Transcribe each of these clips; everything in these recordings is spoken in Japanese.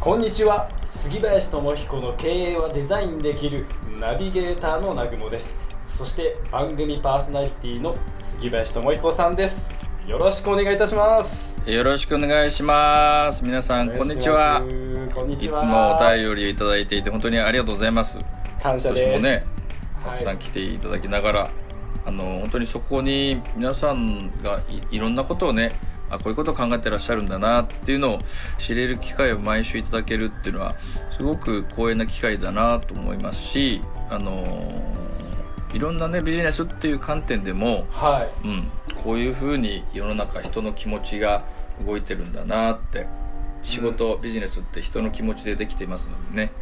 こんにちは。杉林智彦の経営はデザインできるナビゲーターの南雲です。そして番組パーソナリティの杉林智彦さんです。よろしくお願いいたします。よろしくお願いします。皆さんこんにちは。いつもお便りをいただいていて本当にありがとうございます。感謝です。もねたはい。くさん来ていただきながら、あの本当にそこに皆さんがいいろんなことをねあこういうことを考えてらっしゃるんだなっていうのを知れる機会を毎週いただけるっていうのはすごく光栄な機会だなと思いますしあのいろんなねビジネスっていう観点でもはい。うん、こういうふうに世の中人の気持ちが動いてるんだなって仕事、ビジネスって人の気持ちでできていますのでね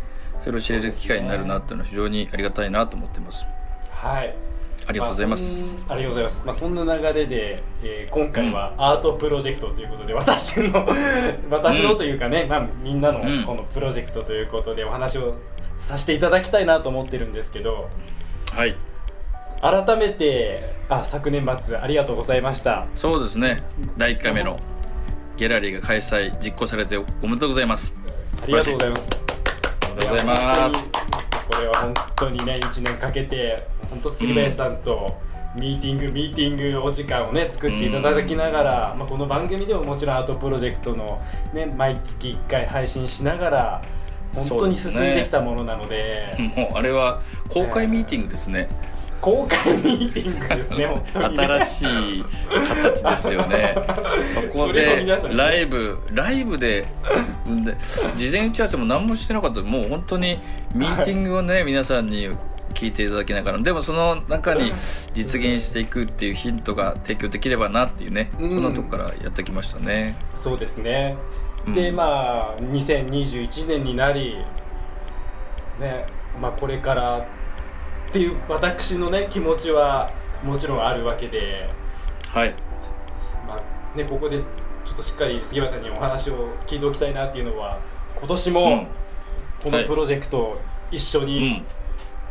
それを知れる機会になるなっていうのは非常にありがたいなと思ってます。はいありがとうございます、あ、そんありがとうございます、まあ、そんな流れで、えー今回はアートプロジェクトということで、私の 私のというかね、まあ、みんなのうん。このプロジェクトということでお話をさせていただきたいなと思ってるんですけどはい。改めてあ昨年末ありがとうございました。そうですね。第1回目のギャラリーが開催実行されておめでとうございます。ありがとうございます。おめでとうございます。これは本当にね1年かけて本当杉林さんとミーティング、ミーティングお時間をね作っていただきながら、まあ、この番組でももちろんアートプロジェクトの、ね、毎月1回配信しながら本当に進んできたものなので。もうあれは公開ミーティングですね、公開ミーティングですねね新しい形ですよね。そこでライブライブで事前打ち合わせも何もしてなかった。もう本当にミーティングをね、皆さんに聞いていただきながらでもその中に実現していくっていうヒントが提供できればなっていうね、うん。そんなとこからやってきましたね。そうですね、うん。でまあ2021年になりねまあこれからっていう私のね気持ちはもちろんあるわけではい。まあねここでちょっとしっかり杉林さんにお話を聞いておきたいなっていうのは今年もうん。このプロジェクトを一緒うにん、うん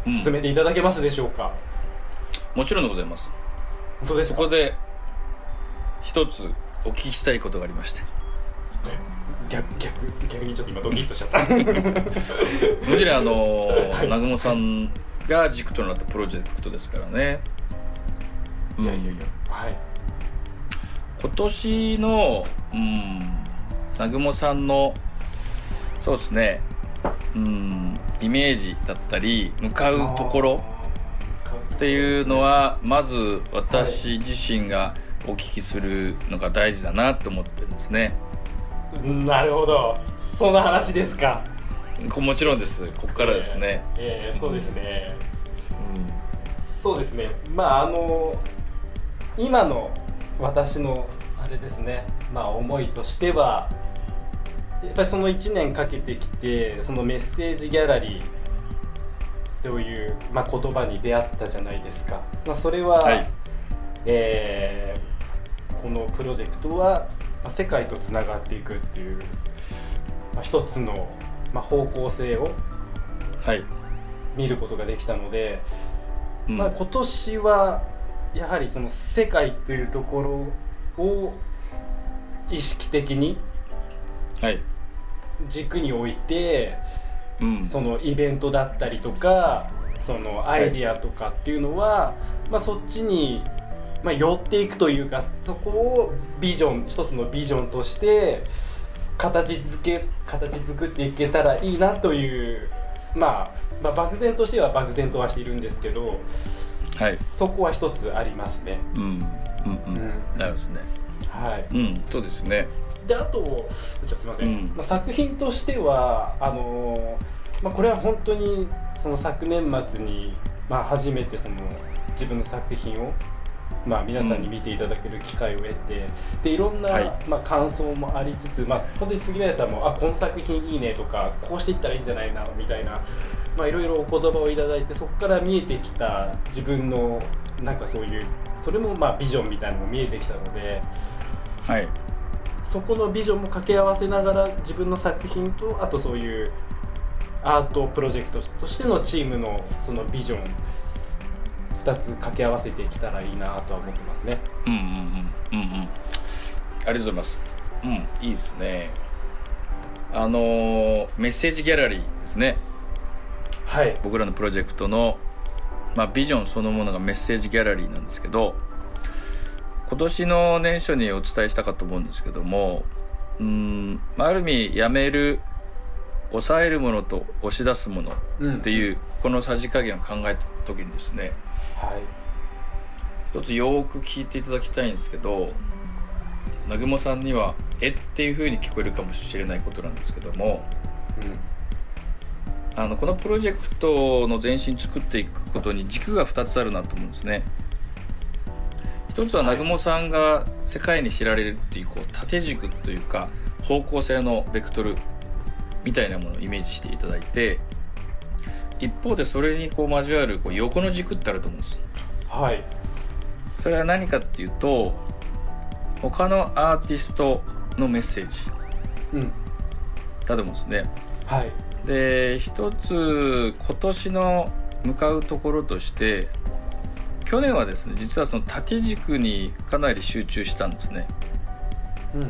進めていただけますでしょうか、もちろんでございます。本当ですか？そこで一つお聞きしたいことがありまして。逆逆逆にちょっと今ドキッとしちゃった。もちろんあのはい。南雲さんが軸となったプロジェクトですからね、うん。いやいやいや。はい。今年の、うん、南雲さんのそうですね、うん、イメージだったり向かうところっていうのはまず私自身がお聞きするのが大事だなと思ってるんですね。なるほど。その話ですか。こもちろんです。ここからですね、えーそうですね、そうですね。まああの今の私のあれですね。まあ思いとしてはやっぱりその1年かけてきてそのメッセージギャラリーという、まあ、言葉に出会ったじゃないですか、まあ、それは、はい。えーこのプロジェクトは、まあ、世界とつながっていくっていう、まあ、一つの、まあ、方向性をはい、見ることができたので、うん。まあ、今年はやはりその世界というところを意識的にはい軸に置いてうん。そのイベントだったりとかそのアイディアとかっていうのは、まあ、そっちに、まあ、寄っていくというかそこをビジョン一つのビジョンとして形づけ形作っていけたらいいなという、まあ、まあ漠然としては漠然とはしているんですけどはい。そこは一つありますね。うん。うんうん、うん。なるほどね。はい。うんそうですねであとじゃあすみません、うん。まあ、作品としてはあのーまあ、これは本当にその昨年末に、まあ、初めてその自分の作品をまあ、皆さんに見ていただける機会を得て、でいろんな、はい。まあ、感想もありつつ、まあ、本当に杉林さんもあこの作品いいねとかこうしていったらいいんじゃないなみたいな、まあ、いろいろお言葉をいただいてそこから見えてきた自分のなんかそういうそれもまあビジョンみたいなのも見えてきたのではいそこのビジョンも掛け合わせながら自分の作品とあとそういうアートプロジェクトとしてのチームのそのビジョン2つ掛け合わせていけたらいいなとは思ってますね。うんうんうんうんうん。ありがとうございます。うんいいですね。あのーメッセージギャラリーですね。はい、僕らのプロジェクトの、まあ、ビジョンそのものがメッセージギャラリーなんですけど今年の年初にお伝えしたかと思うんですけどもうんまあある意味やめる抑えるものと押し出すものうん。っていうこのさじ加減を考えた時にですねはい。一つよーく聞いていただきたいんですけど南雲さんには「え」っていう風に聞こえるかもしれないことなんですけどもうん。あのこのプロジェクトの前進作っていくことに軸が2つあるなと思うんですね一つは南雲さんが世界に知られるっていうこう縦軸というか方向性のベクトルみたいなものをイメージしていただいて一方でそれにこう交わるこう横の軸ってあると思うんです。はい。それは何かっていうと他のアーティストのメッセージうん。だと思うんですね。はい。で一つ今年の向かうところとして去年はですね実はその縦軸にかなり集中したんですね。うんうん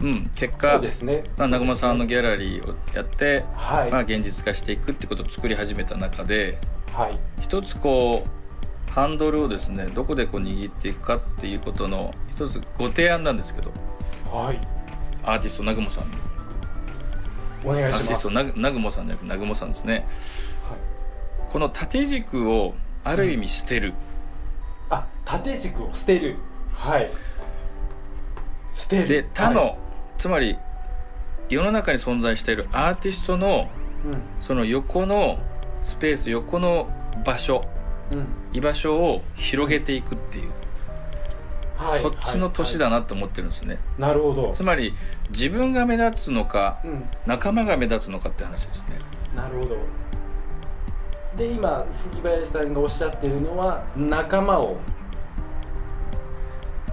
うん。結そ果ね。まあ、南雲さんのギギャラリーをやって、はい、まあ、現実化していくってことを作り始めた中ではい。一つこうハンドルをですねどこでこう握っていくかっていうことの一つご提案なんですけどはい。アーティスト南雲さんにお願いします。アーティストな南雲さんじゃなくて南雲さんですね。はい。この縦軸をある意味捨てる、あ縦軸を捨てる。はい。捨てる。で他の、はい。つまり世の中に存在しているアーティストのうん。その横のスペース横の場所うん。居場所を広げていくっていう、はい。そっちの年だはなと思ってるんですね、い。なるほど。つまり自分が目立つのかうん。仲間が目立つのかって話ですね。なるほどで今杉林さんがおっしゃってるのは仲間を。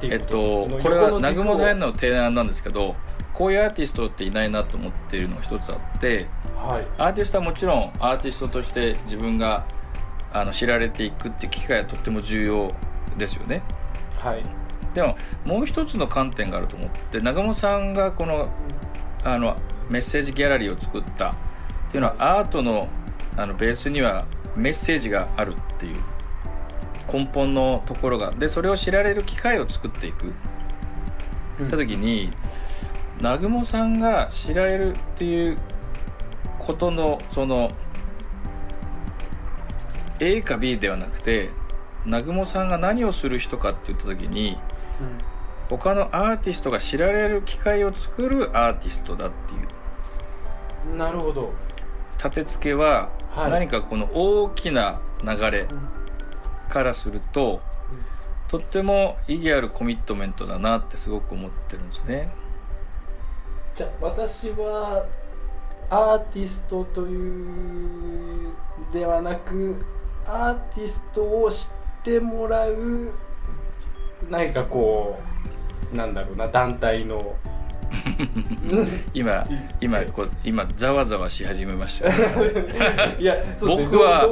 えっとのこれは南雲さんへの提案なんですけどこういうアーティストっていないなと思っているのが一つあってはい。アーティストはもちろんアーティストとして自分があの知られていくって機会はとっても重要ですよね。はい。でももう一つの観点があると思って南雲さんがこのあのメッセージギャラリーを作ったっていうのはアートのあのベースにはメッセージがあるっていう根本のところが。でそれを知られる機会を作っていく。うん。した時に南雲さんが知られるっていうことのその A か B ではなくて南雲さんが何をする人かって言った時に他のアーティストが知られる機会を作るアーティストだっていう。うんなるほど。立て付けははい。何かこの大きな流れうん。からするととっても意義あるコミットメントだなってすごく思ってるんですね。じゃあ私はアーティストというではなくアーティストを知ってもらう何かこうなんだろうな団体の 今今こう今ざわざわし始めましたよ。いや僕は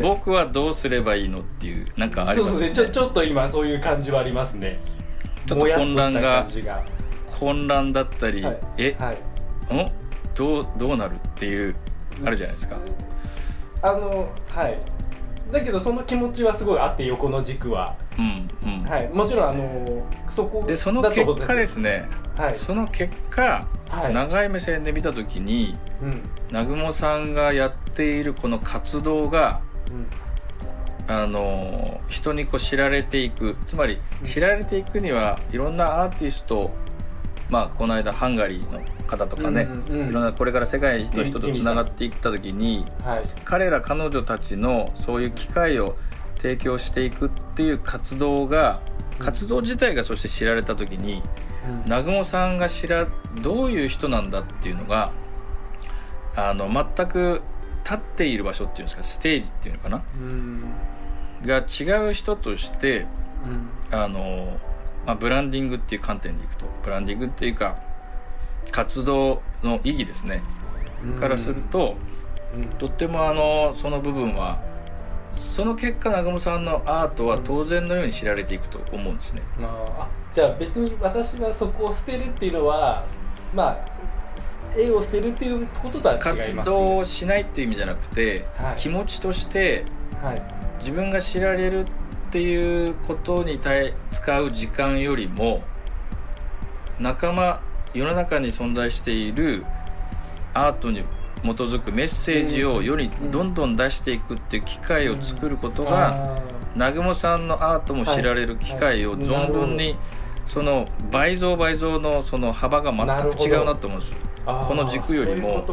僕はどうすればいいのっていうなんかありますよね。ですね。ちょちょっと今そういう感じはありますね。ちょっと混乱が混乱だったり、はいえ、はい。んどうどうなるっていうあるじゃないですか。あのはい。だけどその気持ちはすごいあって横の軸は、うんうん、はい、もちろんあのそこでその結果ですね、はい。その結果、はい。長い目線で見た時にうん。南雲さんがやっているこの活動がうん。あの人にこう知られていく。つまりうん。知られていくにはいろんなアーティストまあこの間ハンガリーの方とかね、うんうんうん。いろんなこれから世界の人とつながっていった時にはい。彼ら彼女たちのそういう機会を提供していくっていう活動が活動自体がそして知られた時に南雲さんが知らどういう人なんだっていうのがあの全く立っている場所っていうんですかステージっていうのかな？うん。が違う人としてあの、まあ、ブランディングっていう観点でいくとブランディングっていうか活動の意義ですね。からするととってもあのその部分はその結果南雲さんのアートは当然のように知られていくと思うんですね。まあ、あじゃあ別に私はそこを捨てるっていうのはまあ絵を捨てるっていうこととは違います、活動をしないっていう意味じゃなくて、はい。気持ちとしてはい。自分が知られるっていうことに対使う時間よりも仲間世の中に存在しているアートに基づくメッセージを世にどんどん出していくっていう機会を作ることが南雲さんのアートも知られる機会を存分にその倍増倍増のその幅が全く違うなと思うんですよこの軸よりも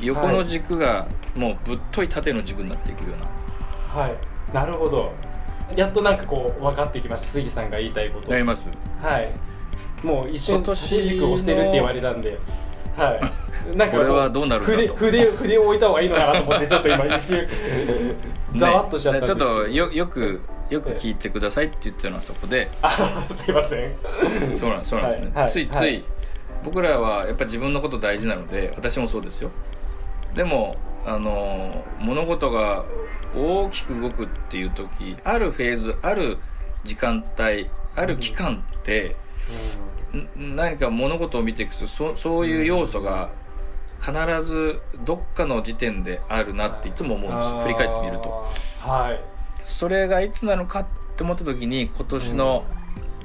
横の軸がもうぶっとい縦の軸になっていくようなはい、なるほどやっとなんかこう分かってきました杉さんが言いたいことなりますはいもう一瞬縦軸を捨てるって言われたんではい。なんかこれはどうなるんだと。筆筆筆を置いた方がいいのかなと思ってちょっと今 一瞬ざわっとしちゃったねちょっとよよくよく聞いてくださいって言ってるのはそこで。あすいません。そうなんそうなんですね、はいはいついつい、はい僕らはやっぱ自分のこと大事なので私もそうですよ。でもあの物事が大きく動くっていう時あるフェーズある時間帯ある期間って、ん何か物事を見ていくとそそういう要素が必ずどっかの時点であるなっていつも思うんです。振り返ってみると。はい。それがいつなのかって思った時に今年の,、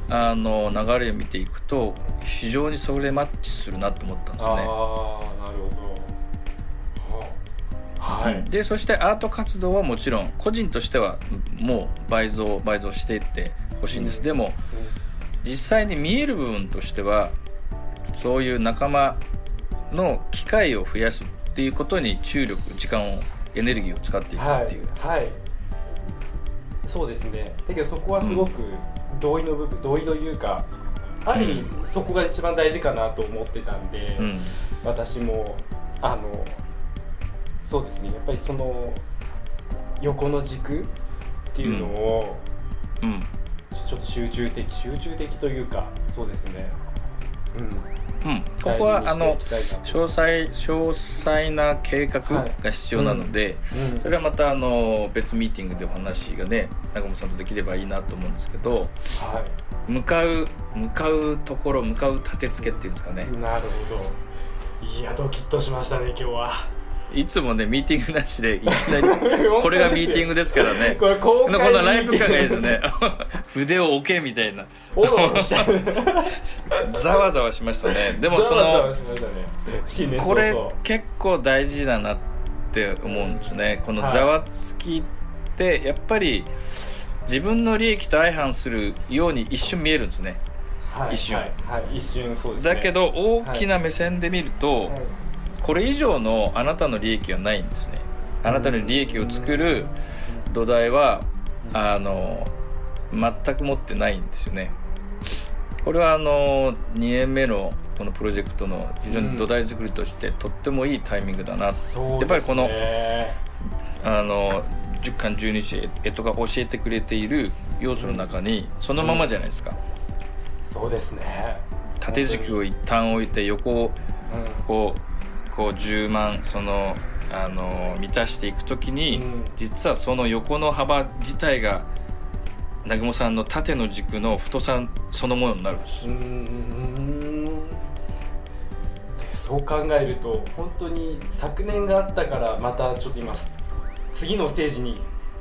あの流れを見ていくと非常にそれマッチするなと思ったんですね。ああなるほど。ははい、でそしてアート活動はもちろん個人としてはもう倍増倍増していってほしいんです、うん。でも実際に見える部分としてはそういう仲間の機会を増やすっていうことに注力時間をエネルギーを使っていくはっていう、いはい。そうですね。だけどそこはすごく同意の部分同意というかある意味うそこが一番大事かなと思ってたんで、うん。私もあのそうですね。やっぱりその横の軸っていうのを、うんちょっと集中的集中的というかそうですね。うん。うん、ここはあの詳細詳細な計画が必要なので、うん。それはまたあの別ミーティングでお話がね南雲さんとできればいいなと思うんですけどはい。向かう向かうところ向かう立て付けっていうんですかね、なるほど。いやドキッとしましたね今日はいつもねミーティングなしでいきなり これがミーティングですからね。これ公こ開のライブ感がいいですよね。筆 を置けみたいな。ざわざわしましたね。でもそのこれ結構大事だなって思うんですね。このざわつきってやっぱり自分の利益と相反するように一瞬見えるんですね。はい一瞬。はい、はい。一瞬そうですね。だけど大きな目線で見ると、はいこれ以上のあなたの利益はないんですね。あなたの利益を作る土台はあの全く持ってないんですよね。これはあの2年目のこのプロジェクトの非常に土台作りとしてとってもいいタイミングだな、そうですね。やっぱりこのあの10巻12日えとが教えてくれている要素の中にそのままじゃないですか、そうですね。縦軸を一旦置いて横をうん。こうこう10万そのあの満たしていく時に、うん。実はその横の幅自体が南雲さんの縦の軸の太さそのものになるんです、そう考えると本当に昨年があったからまたちょっと今次のステージに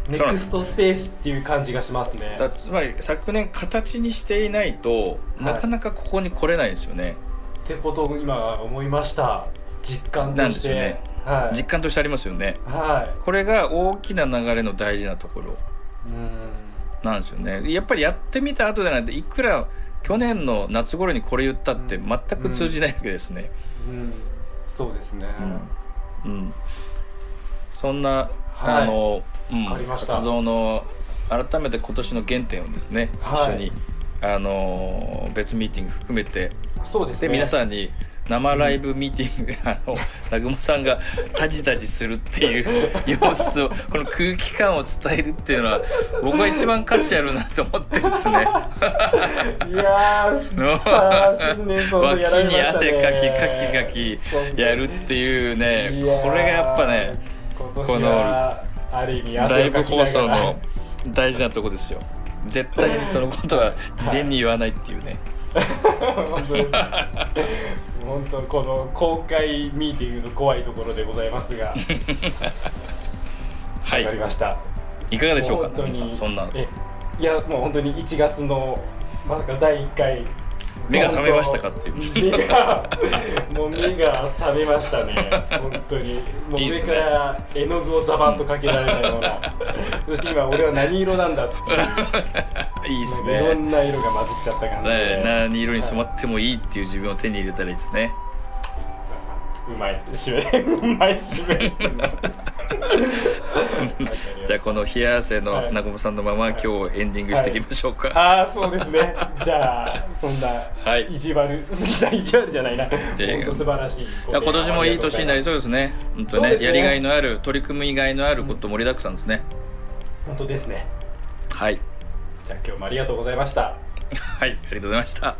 ネクストステージっていう感じがしますね。だつまり昨年形にしていないと、なかなかここに来れないんですよね。ってことを今思いました実感となんですよね。はい。実感としてありますよね。はこれが大きな流れの大事なところ。なんですよね。やっぱりやってみた後でないといくら去年の夏頃にこれ言ったって全く通じないわけですね、うん。そうですね、うん、そんな、はい。あの、うん。活動の改めて今年の原点をですね、はい一緒にあのー別ミーティング含めてそうですね。で皆さんに生ライブミーティング、あの南雲さんがタジタジするっていう 様子をこの空気感を伝えるっていうのは僕は一番価値あるなと思ってるんですね。いやー 脇に汗かきかきかきやるっていうねこれがやっぱね今年はある意味ライブ放送の大事なとこですよ。絶対にそのことは事前に言わないっていうね、本当です本当この公開ミーティングの怖いところでございますが。わ はい。かりました。いかがでしょうか本当にそんなえいやもう本当に1月のまさか第1回目が覚めましたかっていう。目がもう目が覚めましたね。本当に。もう上から絵の具をザバンとかけられたような。そして今俺は何色なんだっていう。いいですいろねんな色が混じっちゃった感じで、ね何色に染まってもいいっていう自分を手に入れたらいいですねうまい締め。うまい締め。じゃあこの冷や汗のはい。南雲さんのまま今日エンディングしていきましょうか、ああそうですね。じゃあそんなはい。意地悪杉さん意地悪じゃないな。本当素晴らしい。今年もいい年になりそうですね。本当ねね。やりがいのある取り組みがいのあること盛りだくさんですね、本当ですね。はい。じゃあ今日もありがとうございましたはいありがとうございました。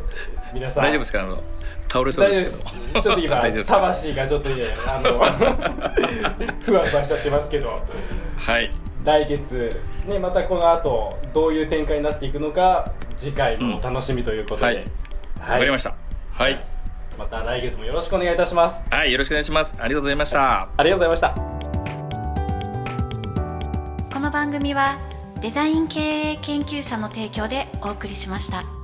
皆さん。大丈夫ですか？あの倒れそう大です丈夫けどです。ちょっと今 魂がちょっとねあの ふわふわしちゃってますけど。はい。来月ねまたこの後どういう展開になっていくのか次回のお楽しみということで、うんはい。わかりました。はい。また来月もよろしくお願いいたします。はいよろしくお願いします。ありがとうございました。ありがとうございました。この番組はデザイン経営研究者の提供でお送りしました。